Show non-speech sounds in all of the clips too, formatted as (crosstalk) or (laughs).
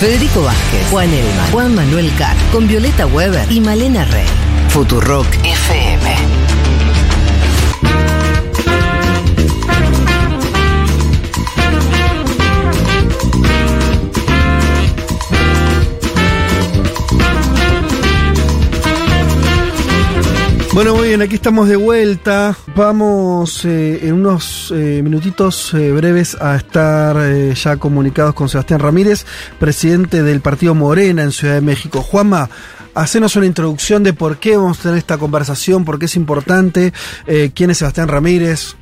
Federico Vázquez, Juan Elma, Juan Manuel Carr, con Violeta Weber y Malena Rey. Futurock FM. Bueno, muy bien, aquí estamos de vuelta. Vamos eh, en unos eh, minutitos eh, breves a estar ya comunicados con Sebastián Ramírez, presidente del partido Morena en Ciudad de México. Juanma, hacenos una introducción de por qué vamos a tener esta conversación, por qué es importante, quién es Sebastián Ramírez.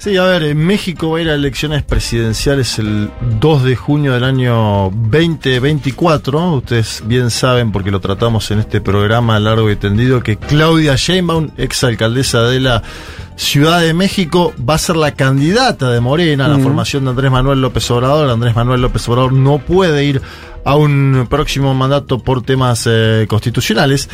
Sí, a ver, en México va a ir a elecciones presidenciales el 2 de junio del año 2024. Ustedes bien saben, porque lo tratamos en este programa largo y tendido, que Claudia Sheinbaum, exalcaldesa de la Ciudad de México, va a ser la candidata de Morena a la formación de Andrés Manuel López Obrador. Andrés Manuel López Obrador no puede ir a un próximo mandato por temas eh, constitucionales.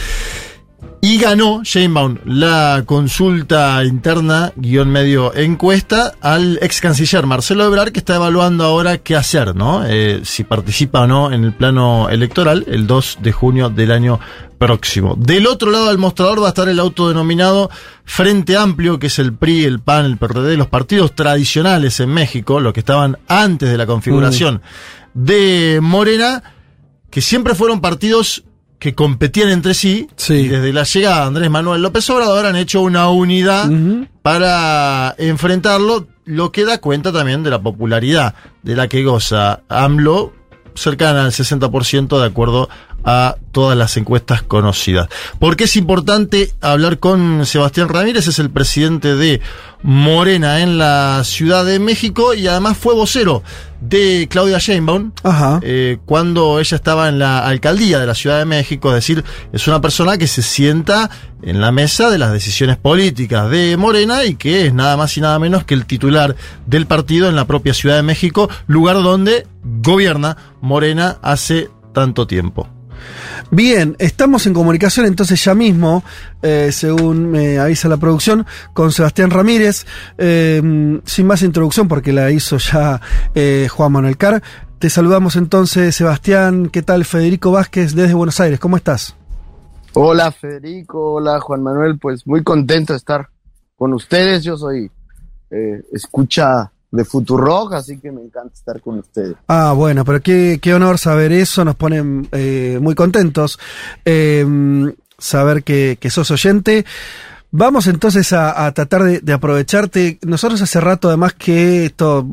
Y ganó Sheinbaum la consulta interna, guion medio encuesta, al ex canciller Marcelo Ebrard, que está evaluando ahora qué hacer, ¿no? Eh, si participa o no en el plano electoral el 2 de junio del año próximo. Del otro lado del mostrador va a estar el autodenominado Frente Amplio, que es el PRI, el PAN, el PRD, los partidos tradicionales en México, los que estaban antes de la configuración mm. de Morena, que siempre fueron partidos que competían entre sí, y desde la llegada de Andrés Manuel López Obrador han hecho una unidad para enfrentarlo, lo que da cuenta también de la popularidad de la que goza. AMLO, cercana al 60% de acuerdo a todas las encuestas conocidas. ¿Por qué es importante hablar con Sebastián Ramírez? Es el presidente de Morena en la Ciudad de México y además fue vocero de Claudia Sheinbaum eh, cuando ella estaba en la alcaldía de la Ciudad de México. Es decir, es una persona que se sienta en la mesa de las decisiones políticas de Morena y que es nada más y nada menos que el titular del partido en la propia Ciudad de México, lugar donde gobierna Morena hace tanto tiempo. Bien, estamos en comunicación entonces ya mismo, eh, según me avisa la producción, con Sebastián Ramírez. Eh, sin más introducción, porque la hizo ya eh, Juan Manuel Car. Te saludamos entonces, Sebastián. ¿Qué tal? Federico Vázquez desde Buenos Aires. ¿Cómo estás? Hola, Federico. Hola, Juan Manuel. Pues muy contento de estar con ustedes. Yo soy escucha de Futurock, así que me encanta estar con ustedes. Ah, bueno, pero qué, qué honor saber eso, nos pone eh, muy contentos eh, saber que, que sos oyente. Vamos entonces a, tratar de, aprovecharte. Nosotros hace rato, además que esto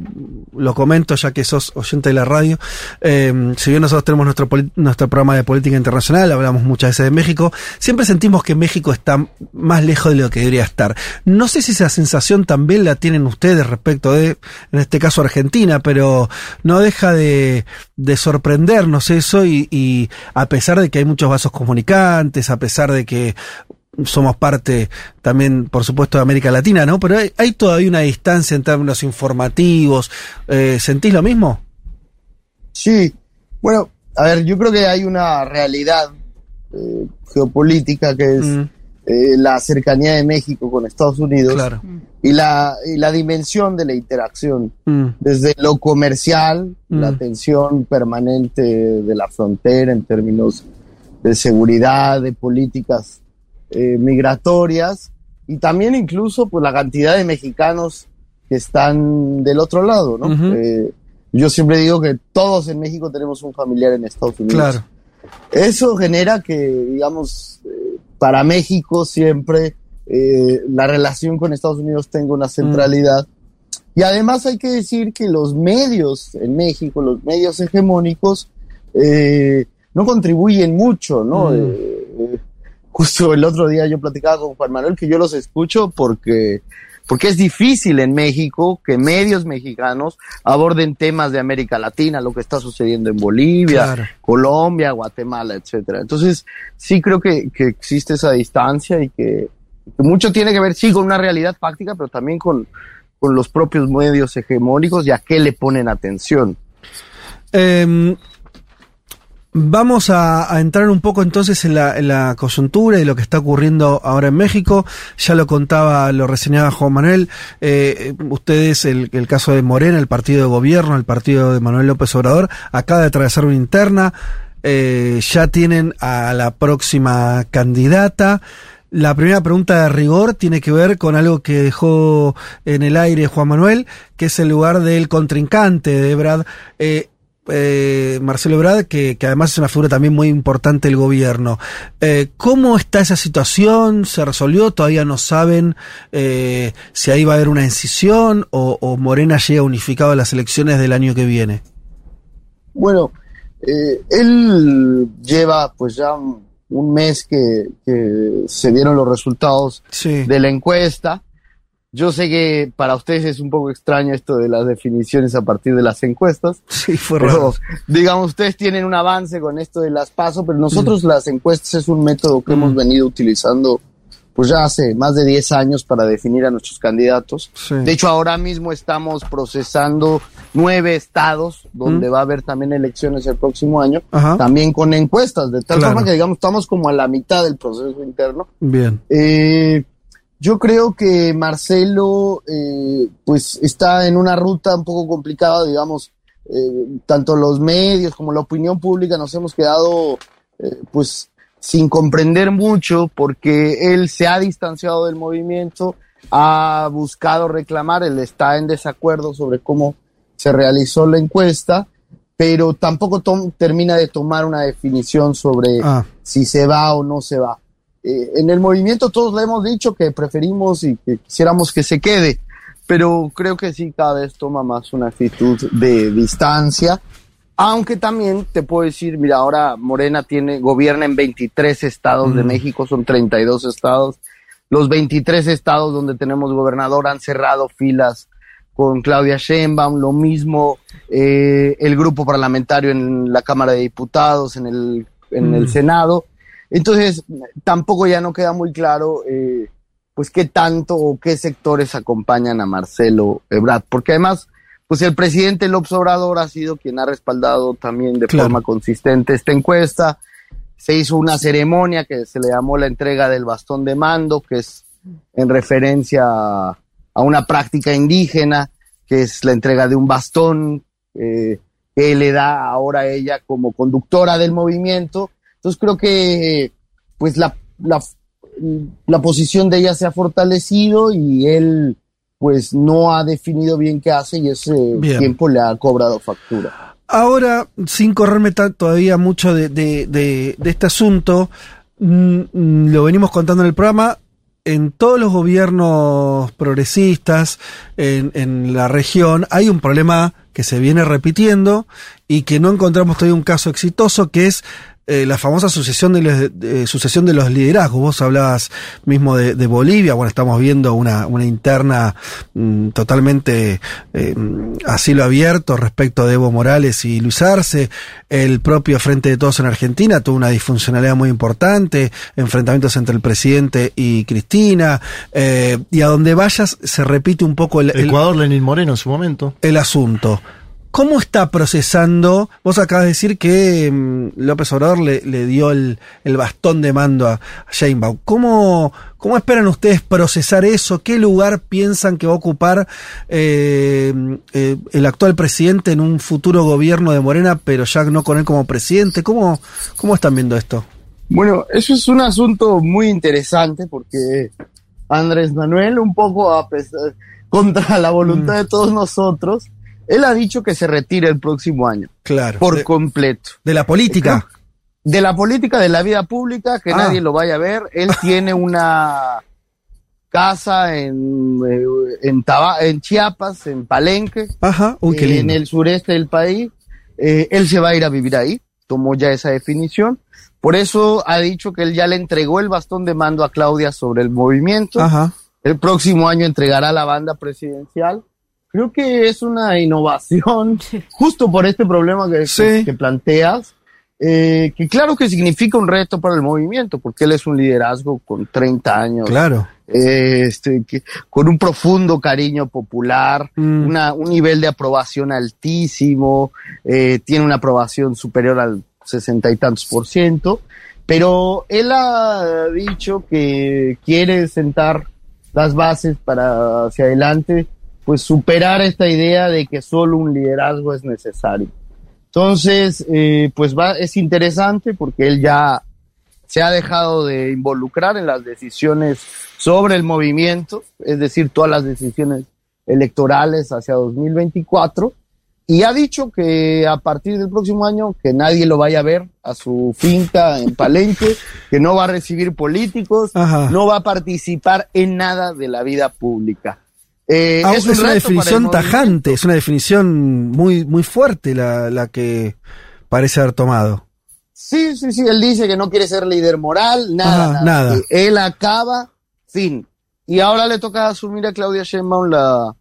lo comento ya que sos oyente de la radio, eh, si bien nosotros tenemos nuestro, nuestro programa de política internacional, hablamos muchas veces de México, siempre sentimos que México está más lejos de lo que debería estar. No sé si esa sensación también la tienen ustedes respecto de, en este caso, Argentina, pero no deja de, de sorprendernos eso y, y a pesar de que hay muchos vasos comunicantes, a pesar de que somos parte también, por supuesto, de América Latina, ¿no? Pero hay, todavía una distancia en términos informativos. Eh, ¿Sentís lo mismo? Sí. Bueno, a ver, yo creo que hay una realidad eh, geopolítica que es mm. eh, la cercanía de México con Estados Unidos y, la, y la dimensión de la interacción, mm. desde lo comercial, la mm. tensión permanente de la frontera en términos de seguridad, de políticas eh, migratorias y también incluso pues la cantidad de mexicanos que están del otro lado, ¿no? Eh, yo siempre digo que todos en México tenemos un familiar en Estados Unidos. Claro. Eso genera que, digamos, eh, para México siempre la relación con Estados Unidos tenga una centralidad. Y además hay que decir que los medios en México, los medios hegemónicos, no contribuyen mucho, ¿no? Justo el otro día yo platicaba con Juan Manuel que yo los escucho porque porque es difícil en México que medios mexicanos aborden temas de América Latina, lo que está sucediendo en Bolivia, Colombia, Guatemala, etcétera. Entonces, sí creo que, que existe esa distancia y que, mucho tiene que ver, sí, con una realidad práctica, pero también con, con los propios medios hegemónicos y a qué le ponen atención. Eh, Vamos a, entrar un poco entonces en la, coyuntura y lo que está ocurriendo ahora en México. Ya lo contaba, lo reseñaba Juan Manuel. Eh, ustedes, el, el, caso de Morena, el partido de gobierno, el partido de Manuel López Obrador, acaba de atravesar una interna. Eh, ya tienen a la próxima candidata. La primera pregunta de rigor tiene que ver con algo que dejó en el aire Juan Manuel, que es el lugar del contrincante de Brad. Eh, eh, Marcelo Ebrard, que, además es una figura también muy importante del gobierno. Eh, ¿Cómo está esa situación? ¿Se resolvió? ¿Todavía no saben eh, si ahí va a haber una incisión o, Morena llega unificado a las elecciones del año que viene? Bueno, él lleva pues ya un mes que, se dieron los resultados de la encuesta yo sé que para ustedes es un poco extraño esto de las definiciones a partir de las encuestas. (laughs) Sí, fue raro. digamos, ustedes tienen un avance con esto de las PASO, pero nosotros mm. las encuestas es un método que hemos mm. venido utilizando pues ya hace más de 10 años para definir a nuestros candidatos. De hecho, ahora mismo estamos procesando nueve estados donde mm. va a haber también elecciones el próximo año, también con encuestas, de tal forma que digamos estamos como a la mitad del proceso interno. Bien. Eh, yo creo que Marcelo, eh, pues está en una ruta un poco complicada, digamos, eh, tanto los medios como la opinión pública nos hemos quedado, eh, pues, sin comprender mucho porque él se ha distanciado del movimiento, ha buscado reclamar, él está en desacuerdo sobre cómo se realizó la encuesta, pero tampoco termina de tomar una definición sobre ah. si se va o no se va. Eh, en el movimiento todos le hemos dicho que preferimos y que quisiéramos que se quede, pero creo que sí cada vez toma más una actitud de distancia. Aunque también te puedo decir, mira, ahora Morena tiene, gobierna en 23 estados de mm. México, son 32 estados. Los 23 estados donde tenemos gobernador han cerrado filas con Claudia Sheinbaum, lo mismo eh, el grupo parlamentario en la Cámara de Diputados, en el, en el mm. Senado. Entonces, tampoco ya no queda muy claro, eh, pues, qué tanto o qué sectores acompañan a Marcelo Ebrard, porque además, pues el presidente López Obrador ha sido quien ha respaldado también de forma consistente esta encuesta. Se hizo una ceremonia que se le llamó la entrega del bastón de mando, que es en referencia a, una práctica indígena, que es la entrega de un bastón eh, que le da ahora ella como conductora del movimiento entonces creo que pues la, la, posición de ella se ha fortalecido y él pues no ha definido bien qué hace y ese tiempo le ha cobrado factura. Ahora, sin correrme todavía mucho de, de, este asunto, mm, mm, lo venimos contando en el programa, en todos los gobiernos progresistas en, en, la región hay un problema que se viene repitiendo y que no encontramos todavía un caso exitoso, que es eh, la famosa sucesión de, los, sucesión de los liderazgos. Vos hablabas mismo de, Bolivia, bueno, estamos viendo una, una interna mm, totalmente eh, a cielo abierto respecto de Evo Morales y Luis Arce. El propio Frente de Todos en Argentina tuvo una disfuncionalidad muy importante, enfrentamientos entre el presidente y Cristina, eh, y a donde vayas se repite un poco el... Ecuador, Lenín Moreno en su momento. El asunto. ¿Cómo está procesando? Vos acabas de decir que mm, López Obrador le, dio el, bastón de mando a Sheinbaum. ¿Cómo, ¿Cómo esperan ustedes procesar eso? ¿Qué lugar piensan que va a ocupar eh, eh, el actual presidente en un futuro gobierno de Morena, pero ya no con él como presidente? ¿Cómo, cómo están viendo esto? Bueno, eso es un asunto muy interesante porque Andrés Manuel, un poco a pesar, contra la voluntad mm. de todos nosotros, él ha dicho que se retire el próximo año. Claro. Por completo. ¿De la política? De la política, de la vida pública, que ah. nadie lo vaya a ver. Él (laughs) tiene una casa en, eh, en, en Chiapas, en Palenque, Ajá. en el sureste del país. Eh, él se va a ir a vivir ahí, tomó ya esa definición. Por eso ha dicho que él ya le entregó el bastón de mando a Claudia sobre el movimiento. Ajá. El próximo año entregará la banda presidencial creo que es una innovación (laughs) justo por este problema que, que planteas, eh, que claro que significa un reto para el movimiento, porque él es un liderazgo con 30 años. Claro. Eh, este, que, con un profundo cariño popular, mm. una, un nivel de aprobación altísimo, eh, tiene una aprobación superior al sesenta y tantos por ciento, pero él ha dicho que quiere sentar las bases para hacia adelante, pues superar esta idea de que solo un liderazgo es necesario. Entonces, eh, pues va, es interesante porque él ya se ha dejado de involucrar en las decisiones sobre el movimiento, es decir, todas las decisiones electorales hacia 2024, y ha dicho que a partir del próximo año que nadie lo vaya a ver a su finca en Palenque, que no va a recibir políticos, no va a participar en nada de la vida pública. Eh, ah, es, una definición tajante, es una definición muy, muy fuerte la, la que parece haber tomado. Sí, sí, sí, él dice que no quiere ser líder moral, nada, nada. Él acaba, fin. Y ahora le toca asumir a Claudia Sheinbaum la,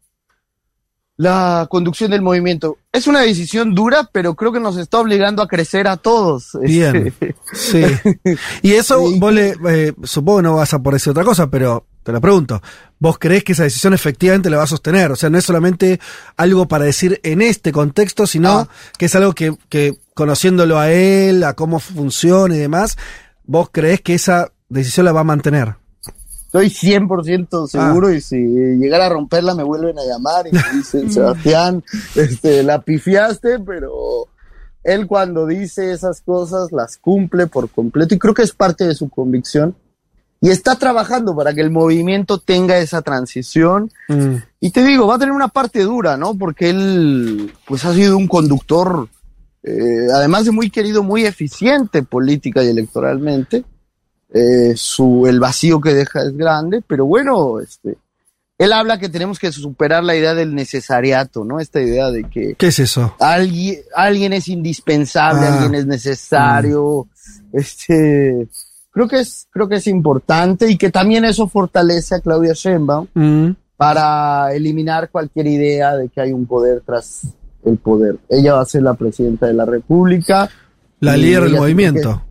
la conducción del movimiento. Es una decisión dura, pero creo que nos está obligando a crecer a todos. (laughs) Bien. sí. (laughs) Y eso, vos le, eh, supongo que no vas a por decir otra cosa, pero te lo pregunto. ¿Vos creés que esa decisión efectivamente la va a sostener? O sea, no es solamente algo para decir en este contexto, sino ah. que es algo que, que conociéndolo a él, a cómo funciona y demás, vos creés que esa decisión la va a mantener. Estoy 100% seguro ah. y si llegara a romperla me vuelven a llamar y me dicen, (laughs) Sebastián, este, la pifiaste, pero él cuando dice esas cosas las cumple por completo y creo que es parte de su convicción y está trabajando para que el movimiento tenga esa transición. Mm. Y te digo, va a tener una parte dura, ¿no? Porque él, pues ha sido un conductor, eh, además de muy querido, muy eficiente política y electoralmente. Eh, su, el vacío que deja es grande, pero bueno, este, él habla que tenemos que superar la idea del necesariato, ¿no? Esta idea de que... ¿Qué es eso? Alguien, alguien es indispensable, ah. alguien es necesario, mm. este... Creo que es, creo que es importante y que también eso fortalece a Claudia Sheinbaum mm. para eliminar cualquier idea de que hay un poder tras el poder. Ella va a ser la presidenta de la República. La líder del movimiento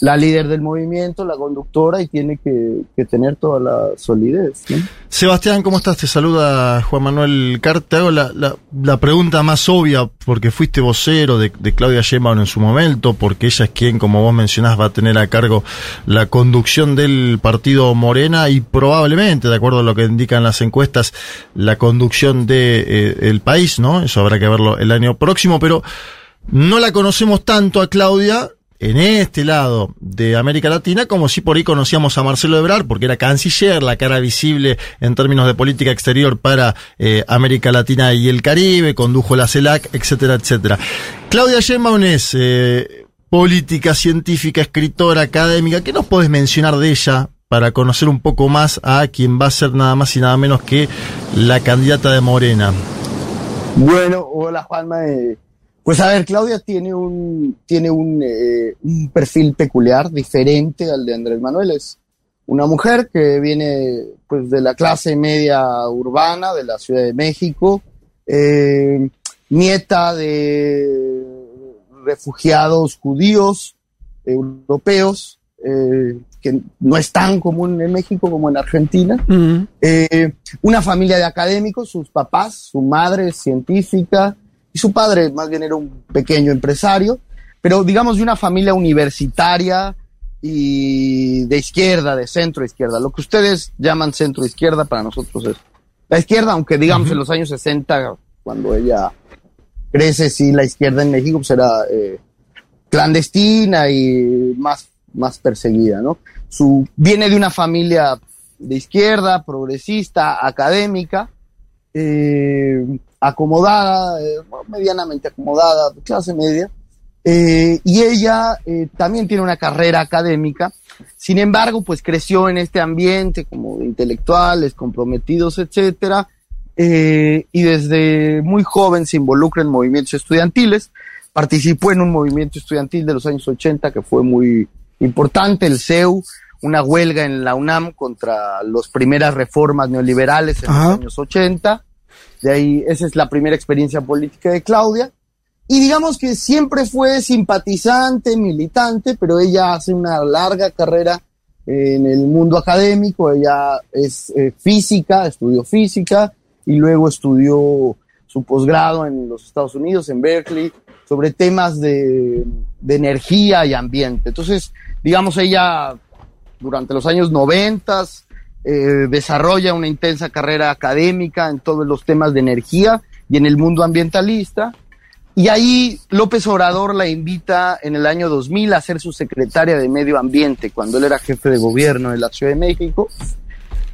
la líder del movimiento, la conductora y tiene que, tener toda la solidez. Sebastián, ¿cómo estás? Te saluda Juan Manuel Cart. Te hago la, la, pregunta más obvia, porque fuiste vocero de, Claudia Sheinbaum en su momento, porque ella es quien, como vos mencionás, va a tener a cargo la conducción del partido Morena y probablemente, de acuerdo a lo que indican las encuestas, la conducción de, eh, país, ¿no? Eso habrá que verlo el año próximo, pero no la conocemos tanto a Claudia en este lado de América Latina, como si por ahí conocíamos a Marcelo Ebrard, porque era canciller, la cara visible en términos de política exterior para eh, América Latina y el Caribe, condujo la CELAC, etcétera, etcétera. Claudia Sheinbaum es eh, política, científica, escritora, académica. ¿Qué nos puedes mencionar de ella para conocer un poco más a quien va a ser nada más y nada menos que la candidata de Morena? Bueno, hola Juanma. Eh pues a ver, Claudia tiene un, tiene eh, un, perfil peculiar, diferente al de Andrés Manuel. Es una mujer que viene pues de la clase media urbana de la Ciudad de México, eh, nieta de refugiados judíos europeos, eh, que no es tan común en México como en Argentina. Una familia de académicos, sus papás, su madre es científica, y su padre más bien era un pequeño empresario, pero digamos de una familia universitaria y de izquierda, de centro izquierda. Lo que ustedes llaman centro izquierda para nosotros es la izquierda, aunque digamos en los años 60, cuando ella crece, sí, la izquierda en México pues era eh, clandestina y más, más perseguida, ¿no? Su, viene de una familia de izquierda, progresista, académica, eh, acomodada, eh, medianamente acomodada, clase media, eh, y ella también tiene una carrera académica, sin embargo, pues creció en este ambiente como de intelectuales, comprometidos, etcétera, y desde muy joven se involucra en movimientos estudiantiles, participó en un movimiento estudiantil de los años 80 que fue muy importante, el CEU, una huelga en la UNAM contra las primeras reformas neoliberales en los años 80, de ahí, esa es la primera experiencia política de Claudia. Y digamos que siempre fue simpatizante, militante, pero ella hace una larga carrera en el mundo académico. Ella es eh, física, estudió física y luego estudió su posgrado en los Estados Unidos, en Berkeley. sobre temas de, de energía y ambiente. Entonces, digamos, ella durante los años noventas eh, desarrolla una intensa carrera académica en todos los temas de energía y en el mundo ambientalista. Y ahí López Obrador la invita en el año 2000 a ser su secretaria de Medio Ambiente, cuando él era jefe de gobierno de la Ciudad de México.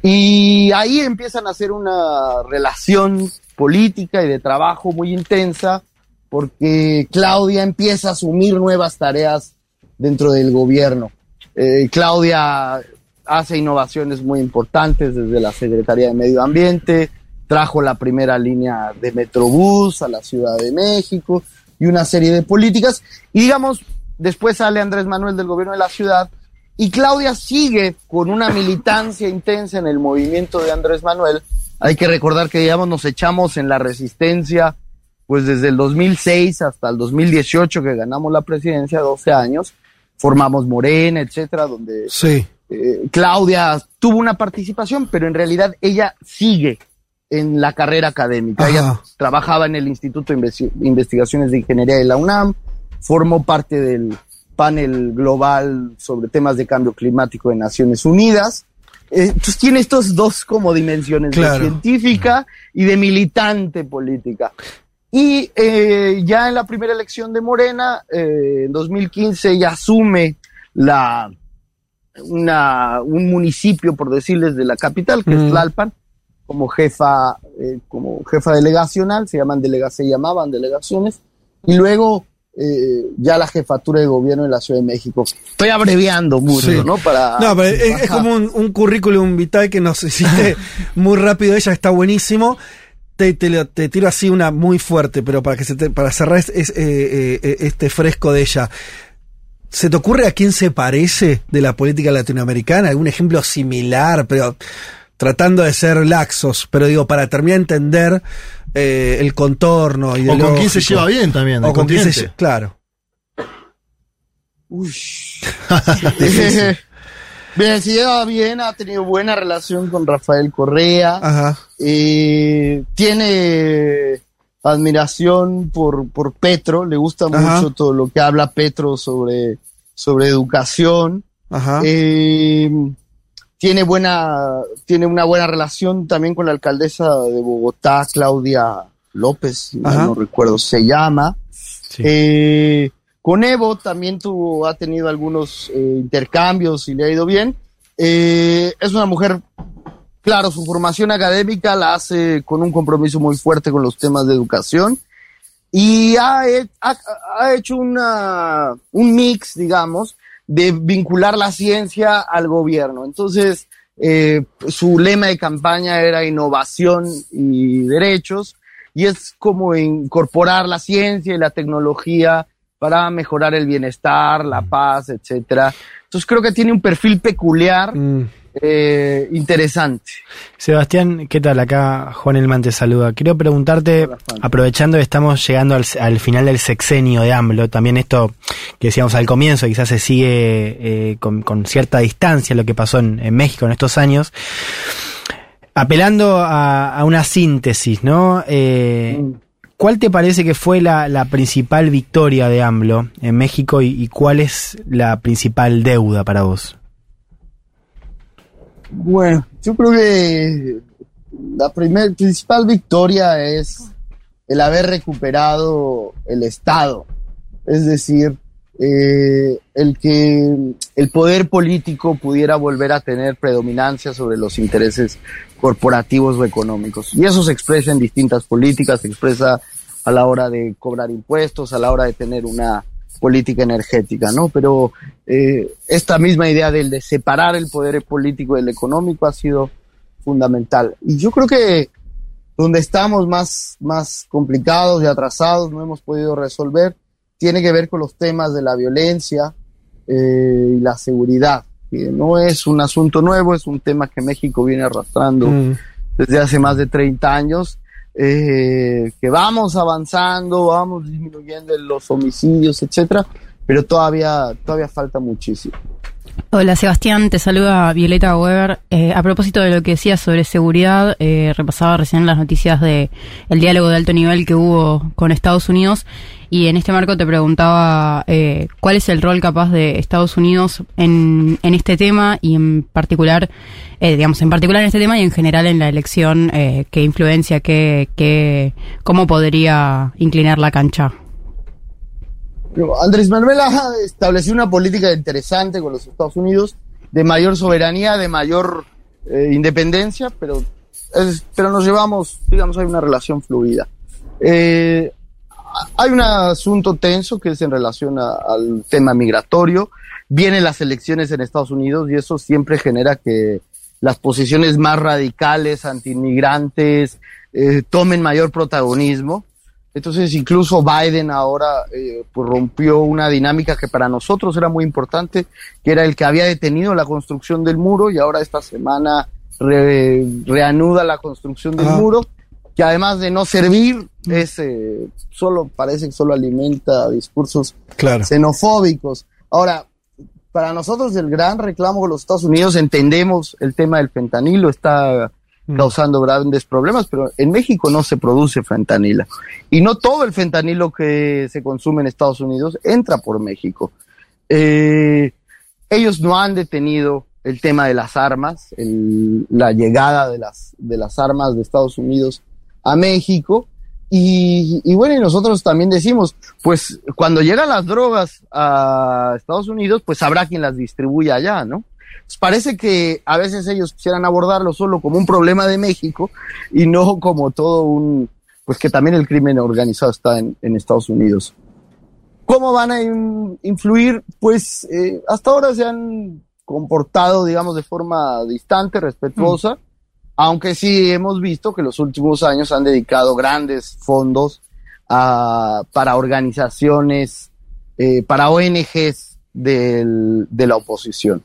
Y ahí empiezan a hacer una relación política y de trabajo muy intensa, porque Claudia empieza a asumir nuevas tareas dentro del gobierno. Eh, Claudia hace innovaciones muy importantes desde la Secretaría de Medio Ambiente, trajo la primera línea de Metrobús a la Ciudad de México y una serie de políticas. Y digamos, después sale Andrés Manuel del gobierno de la ciudad y Claudia sigue con una militancia intensa en el movimiento de Andrés Manuel. Hay que recordar que, digamos, nos echamos en la resistencia, pues desde el 2006 hasta el 2018 que ganamos la presidencia, 12 años, formamos Morena, etcétera, donde sí. Eh, Claudia tuvo una participación, pero en realidad ella sigue en la carrera académica. Ella trabajaba en el Instituto de Investigaciones de Ingeniería de la UNAM, formó parte del panel global sobre temas de cambio climático de Naciones Unidas. Eh, entonces tiene estos dos como dimensiones, de científica y de militante política. Y eh, ya en la primera elección de Morena, en 2015, ella asume la, una, un municipio, por decirles, de la capital, que es mm. Tlalpan, como jefa, eh, como jefa delegacional, se llaman se llamaban delegaciones, y luego eh, ya la jefatura de gobierno de la Ciudad de México. Estoy abreviando mucho, ¿no? Para, no, pero es, como un, currículum vital que nos hiciste (laughs) muy rápido, ella está buenísimo. Te, te, tiro así una muy fuerte, pero para que se para cerrar es, eh, este fresco de ella. ¿Se te ocurre a quién se parece de la política latinoamericana? ¿Algún ejemplo similar? Pero tratando de ser laxos, pero digo, para terminar de entender eh, el contorno. O con quién se lleva bien también. O con quién se Claro. Uy. (laughs) bien, lleva bien, ha tenido buena relación con Rafael Correa. Ajá. Eh, tiene admiración por, por Petro, le gusta mucho todo lo que habla Petro sobre, sobre educación. Eh, tiene buena, tiene una buena relación también con la alcaldesa de Bogotá, Claudia López, no recuerdo, se llama. Eh, con Evo también tuvo, ha tenido algunos eh, intercambios y le ha ido bien. es una mujer Claro, su formación académica la hace con un compromiso muy fuerte con los temas de educación y ha, hecho una, un mix, digamos, de vincular la ciencia al gobierno. Entonces, eh, su lema de campaña era innovación y derechos, y es como incorporar la ciencia y la tecnología para mejorar el bienestar, la paz, etcétera. Entonces creo que tiene un perfil peculiar. Mm eh, interesante. Sebastián, ¿qué tal? Acá Juan Elman te saluda. Quiero preguntarte, aprovechando que estamos llegando al, final del sexenio de AMLO, también esto que decíamos al comienzo, quizás se sigue eh, con, cierta distancia lo que pasó en, México en estos años, apelando a, una síntesis, ¿no? Eh, mm. ¿Cuál te parece que fue la, principal victoria de AMLO en México y cuál es la principal deuda para vos? Bueno, yo creo que la principal victoria es el haber recuperado el Estado. Es decir, eh, el que el poder político pudiera volver a tener predominancia sobre los intereses corporativos o económicos. Y eso se expresa en distintas políticas, se expresa a la hora de cobrar impuestos, a la hora de tener una política energética, ¿no? Pero eh, esta misma idea del de separar el poder político del económico ha sido fundamental. Y yo creo que donde estamos más, más complicados y atrasados, no hemos podido resolver, tiene que ver con los temas de la violencia eh, y la seguridad, que no es un asunto nuevo, es un tema que México viene arrastrando mm. desde hace más de 30 años eh, que vamos avanzando, vamos disminuyendo los homicidios, etcétera, pero todavía, todavía falta muchísimo. Hola Sebastián, te saluda Violeta Weber. Eh, a propósito de lo que decías sobre seguridad, eh, repasaba recién las noticias de el diálogo de alto nivel que hubo con Estados Unidos y en este marco te preguntaba eh, cuál es el rol capaz de Estados Unidos en, en este tema y en particular, digamos, en particular en este tema y en general en la elección, qué influencia, qué, qué, cómo podría inclinar la cancha. Andrés Manuel ha establecido una política interesante con los Estados Unidos, de mayor soberanía, de mayor eh, independencia, pero, pero nos llevamos, digamos, hay una relación fluida. Eh, hay un asunto tenso que es en relación al tema migratorio. Vienen las elecciones en Estados Unidos y eso siempre genera que las posiciones más radicales, antiinmigrantes, eh, tomen mayor protagonismo. Entonces, incluso Biden ahora eh, pues rompió una dinámica que para nosotros era muy importante, que era el que había detenido la construcción del muro y ahora esta semana reanuda la construcción del muro, que además de no servir, es eh, solo parece que solo alimenta discursos xenofóbicos. Ahora, para nosotros el gran reclamo de los Estados Unidos entendemos el tema del fentanilo, está. Causando grandes problemas, pero en México no se produce fentanilo. Y no todo el fentanilo que se consume en Estados Unidos entra por México. Eh, ellos no han detenido el tema de las armas, la llegada de las, de las armas de Estados Unidos a México. Y, y, bueno, y nosotros también decimos, pues cuando llegan las drogas a Estados Unidos, pues habrá quien las distribuya allá, ¿no? Pues parece que a veces ellos quisieran abordarlo solo como un problema de México y no como todo un, pues que también el crimen organizado está en, Estados Unidos. ¿Cómo van a influir? Pues eh, hasta ahora se han comportado, digamos, de forma distante, respetuosa, mm. aunque sí hemos visto que los últimos años han dedicado grandes fondos para organizaciones, eh, para ONGs de la oposición.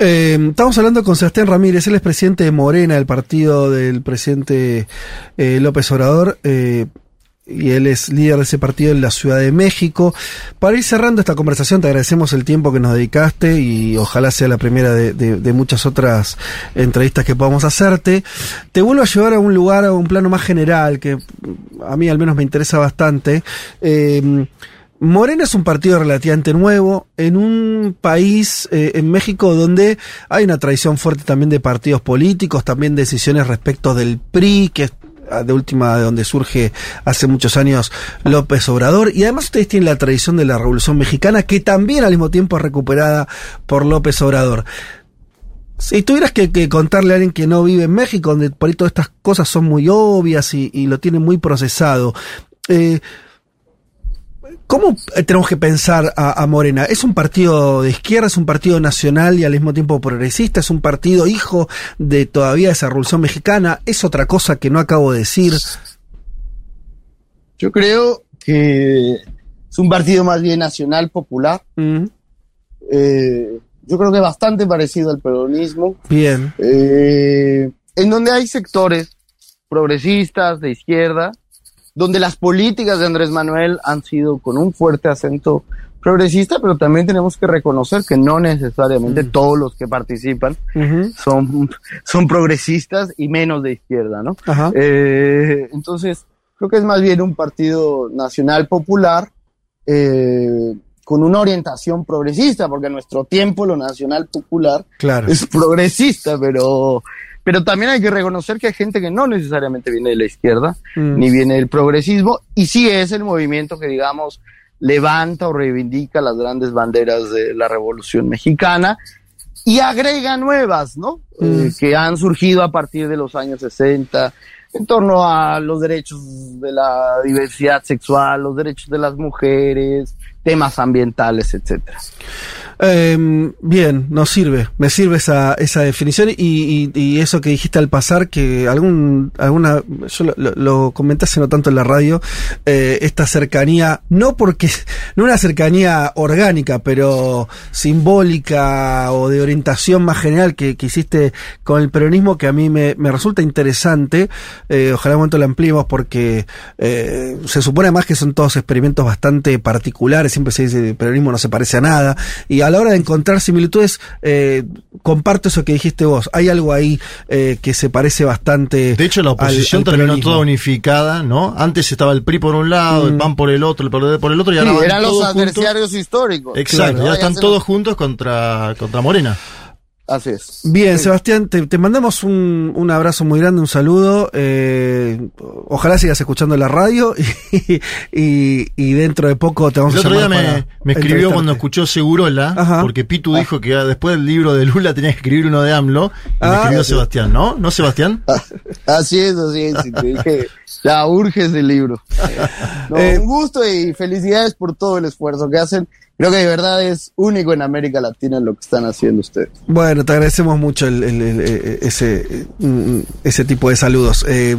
Eh, estamos hablando con Sebastián Ramírez, él es presidente de Morena, el partido del presidente eh, López Obrador, eh, y él es líder de ese partido en la Ciudad de México. Para ir cerrando esta conversación, te agradecemos el tiempo que nos dedicaste y ojalá sea la primera de, muchas otras entrevistas que podamos hacerte. Te vuelvo a llevar a un lugar, a un plano más general, que a mí al menos me interesa bastante. Eh, Morena es un partido relativamente nuevo en un país, eh, en México, donde hay una tradición fuerte también de partidos políticos, también decisiones respecto del PRI, que es ah, de última de donde surge hace muchos años López Obrador y además ustedes tienen la tradición de la Revolución Mexicana que también al mismo tiempo es recuperada por López Obrador. Si tuvieras que, contarle a alguien que no vive en México, donde por ahí todas estas cosas son muy obvias y, y lo tienen muy procesado, eh, ¿Cómo tenemos que pensar a, Morena? ¿Es un partido de izquierda, es un partido nacional y al mismo tiempo progresista? ¿Es un partido hijo de todavía esa revolución mexicana? ¿Es otra cosa que no acabo de decir? Yo creo que es un partido más bien nacional, popular. Eh, yo creo que bastante parecido al peronismo. Bien. Eh, en donde hay sectores progresistas, de izquierda, donde las políticas de Andrés Manuel han sido con un fuerte acento progresista, pero también tenemos que reconocer que no necesariamente mm. todos los que participan son, son progresistas y menos de izquierda, ¿no? Eh, entonces, creo que es más bien un partido nacional popular eh, con una orientación progresista, porque en nuestro tiempo lo nacional popular es progresista, pero pero también hay que reconocer que hay gente que no necesariamente viene de la izquierda, mm. ni viene del progresismo, y sí es el movimiento que, digamos, levanta o reivindica las grandes banderas de la Revolución Mexicana y agrega nuevas, ¿no? Mm. Eh, que han surgido a partir de los años 60 en torno a los derechos de la diversidad sexual, los derechos de las mujeres, temas ambientales, etcétera. Em, bien, nos sirve, me sirve esa, esa definición y, y, eso que dijiste al pasar, que algún, alguna, yo lo, lo, comenté hace no tanto en la radio, eh, esta cercanía, no porque, (laughs) no una cercanía orgánica, pero simbólica o de orientación más general que, que hiciste con el peronismo, que a mí me, me resulta interesante, eh, ojalá un momento lo ampliemos porque eh, se supone más que son todos experimentos bastante particulares, siempre se dice el peronismo no se parece a nada, y a la hora de encontrar similitudes, eh, comparto eso que dijiste vos. Hay algo ahí eh, que se parece bastante. De hecho, la oposición terminó toda unificada, ¿no? Antes estaba el PRI por un lado, el mm. PAN por el otro, el PRD por el otro, y ahora eran los adversarios históricos. Exacto, ya están todos juntos contra, contra Morena. Así es. Bien, Sebastián, te, mandamos un, un, abrazo muy grande, un saludo. Eh, ojalá sigas escuchando la radio (laughs) y, y, dentro de poco te vamos a llamar. El otro día me, escribió cuando escuchó Segurola, porque Pitu dijo que después del libro de Lula tenía que escribir uno de AMLO. Y me ah, escribió Sebastián, ¿no? ¿No, Sebastián? (laughs) así es, así es. te dije, (laughs) ya urge ese libro. Eh, un gusto y felicidades por todo el esfuerzo que hacen creo que de verdad es único en América Latina lo que están haciendo ustedes. Bueno, te agradecemos mucho eh, ese, mm, ese tipo de saludos. Eh,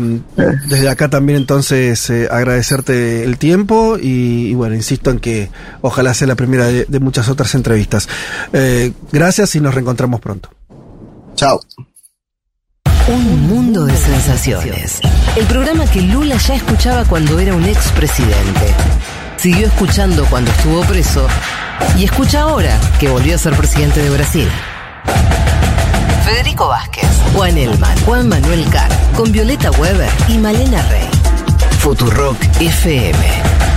desde acá también entonces eh, agradecerte el tiempo y, bueno, insisto en que ojalá sea la primera de, de muchas otras entrevistas. gracias y nos reencontramos pronto. Chao. Un mundo de sensaciones. El programa que Lula ya escuchaba cuando era un expresidente siguió escuchando cuando estuvo preso y escucha ahora que volvió a ser presidente de Brasil. Federico Vázquez, Juan Elman, Juan Manuel Carr, con Violeta Weber y Malena Rey. Futurock FM.